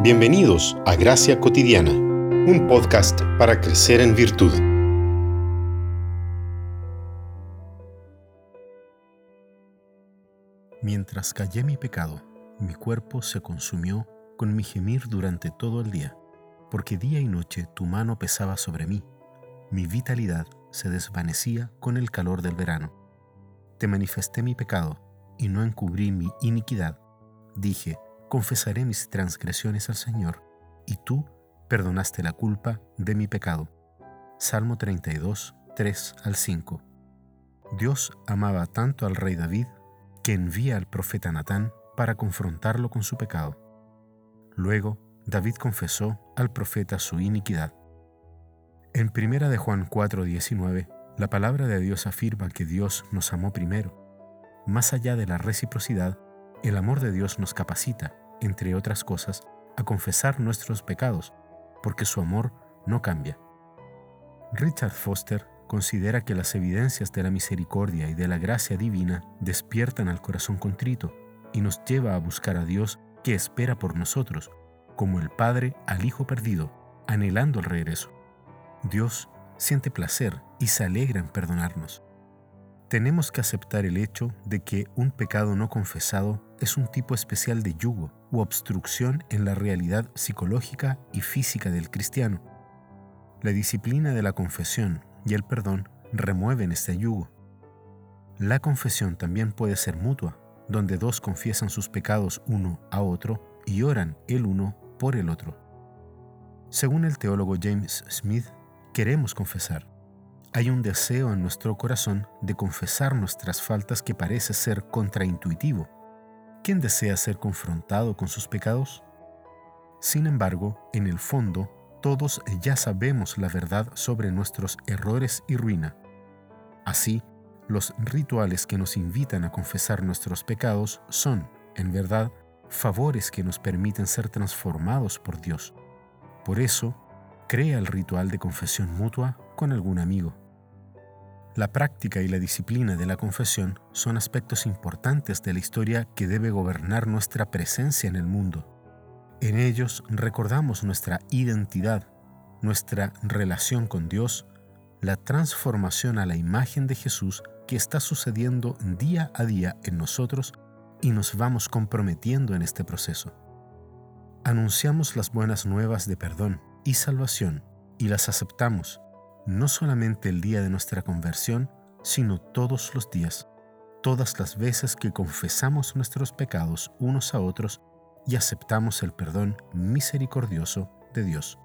Bienvenidos a Gracia Cotidiana, un podcast para crecer en virtud. Mientras callé mi pecado, mi cuerpo se consumió con mi gemir durante todo el día, porque día y noche tu mano pesaba sobre mí. Mi vitalidad se desvanecía con el calor del verano. Te manifesté mi pecado y no encubrí mi iniquidad. Dije, confesaré mis transgresiones al Señor, y tú perdonaste la culpa de mi pecado. Salmo 32, 3 al 5. Dios amaba tanto al rey David que envía al profeta Natán para confrontarlo con su pecado. Luego, David confesó al profeta su iniquidad. En 1 de Juan 4:19, la palabra de Dios afirma que Dios nos amó primero. Más allá de la reciprocidad, el amor de Dios nos capacita, entre otras cosas, a confesar nuestros pecados, porque su amor no cambia. Richard Foster considera que las evidencias de la misericordia y de la gracia divina despiertan al corazón contrito y nos lleva a buscar a Dios que espera por nosotros, como el Padre al Hijo perdido, anhelando el regreso. Dios siente placer y se alegra en perdonarnos tenemos que aceptar el hecho de que un pecado no confesado es un tipo especial de yugo u obstrucción en la realidad psicológica y física del cristiano. La disciplina de la confesión y el perdón remueven este yugo. La confesión también puede ser mutua, donde dos confiesan sus pecados uno a otro y oran el uno por el otro. Según el teólogo James Smith, queremos confesar hay un deseo en nuestro corazón de confesar nuestras faltas que parece ser contraintuitivo. ¿Quién desea ser confrontado con sus pecados? Sin embargo, en el fondo, todos ya sabemos la verdad sobre nuestros errores y ruina. Así, los rituales que nos invitan a confesar nuestros pecados son, en verdad, favores que nos permiten ser transformados por Dios. Por eso, crea el ritual de confesión mutua con algún amigo. La práctica y la disciplina de la confesión son aspectos importantes de la historia que debe gobernar nuestra presencia en el mundo. En ellos recordamos nuestra identidad, nuestra relación con Dios, la transformación a la imagen de Jesús que está sucediendo día a día en nosotros y nos vamos comprometiendo en este proceso. Anunciamos las buenas nuevas de perdón y salvación y las aceptamos no solamente el día de nuestra conversión, sino todos los días, todas las veces que confesamos nuestros pecados unos a otros y aceptamos el perdón misericordioso de Dios.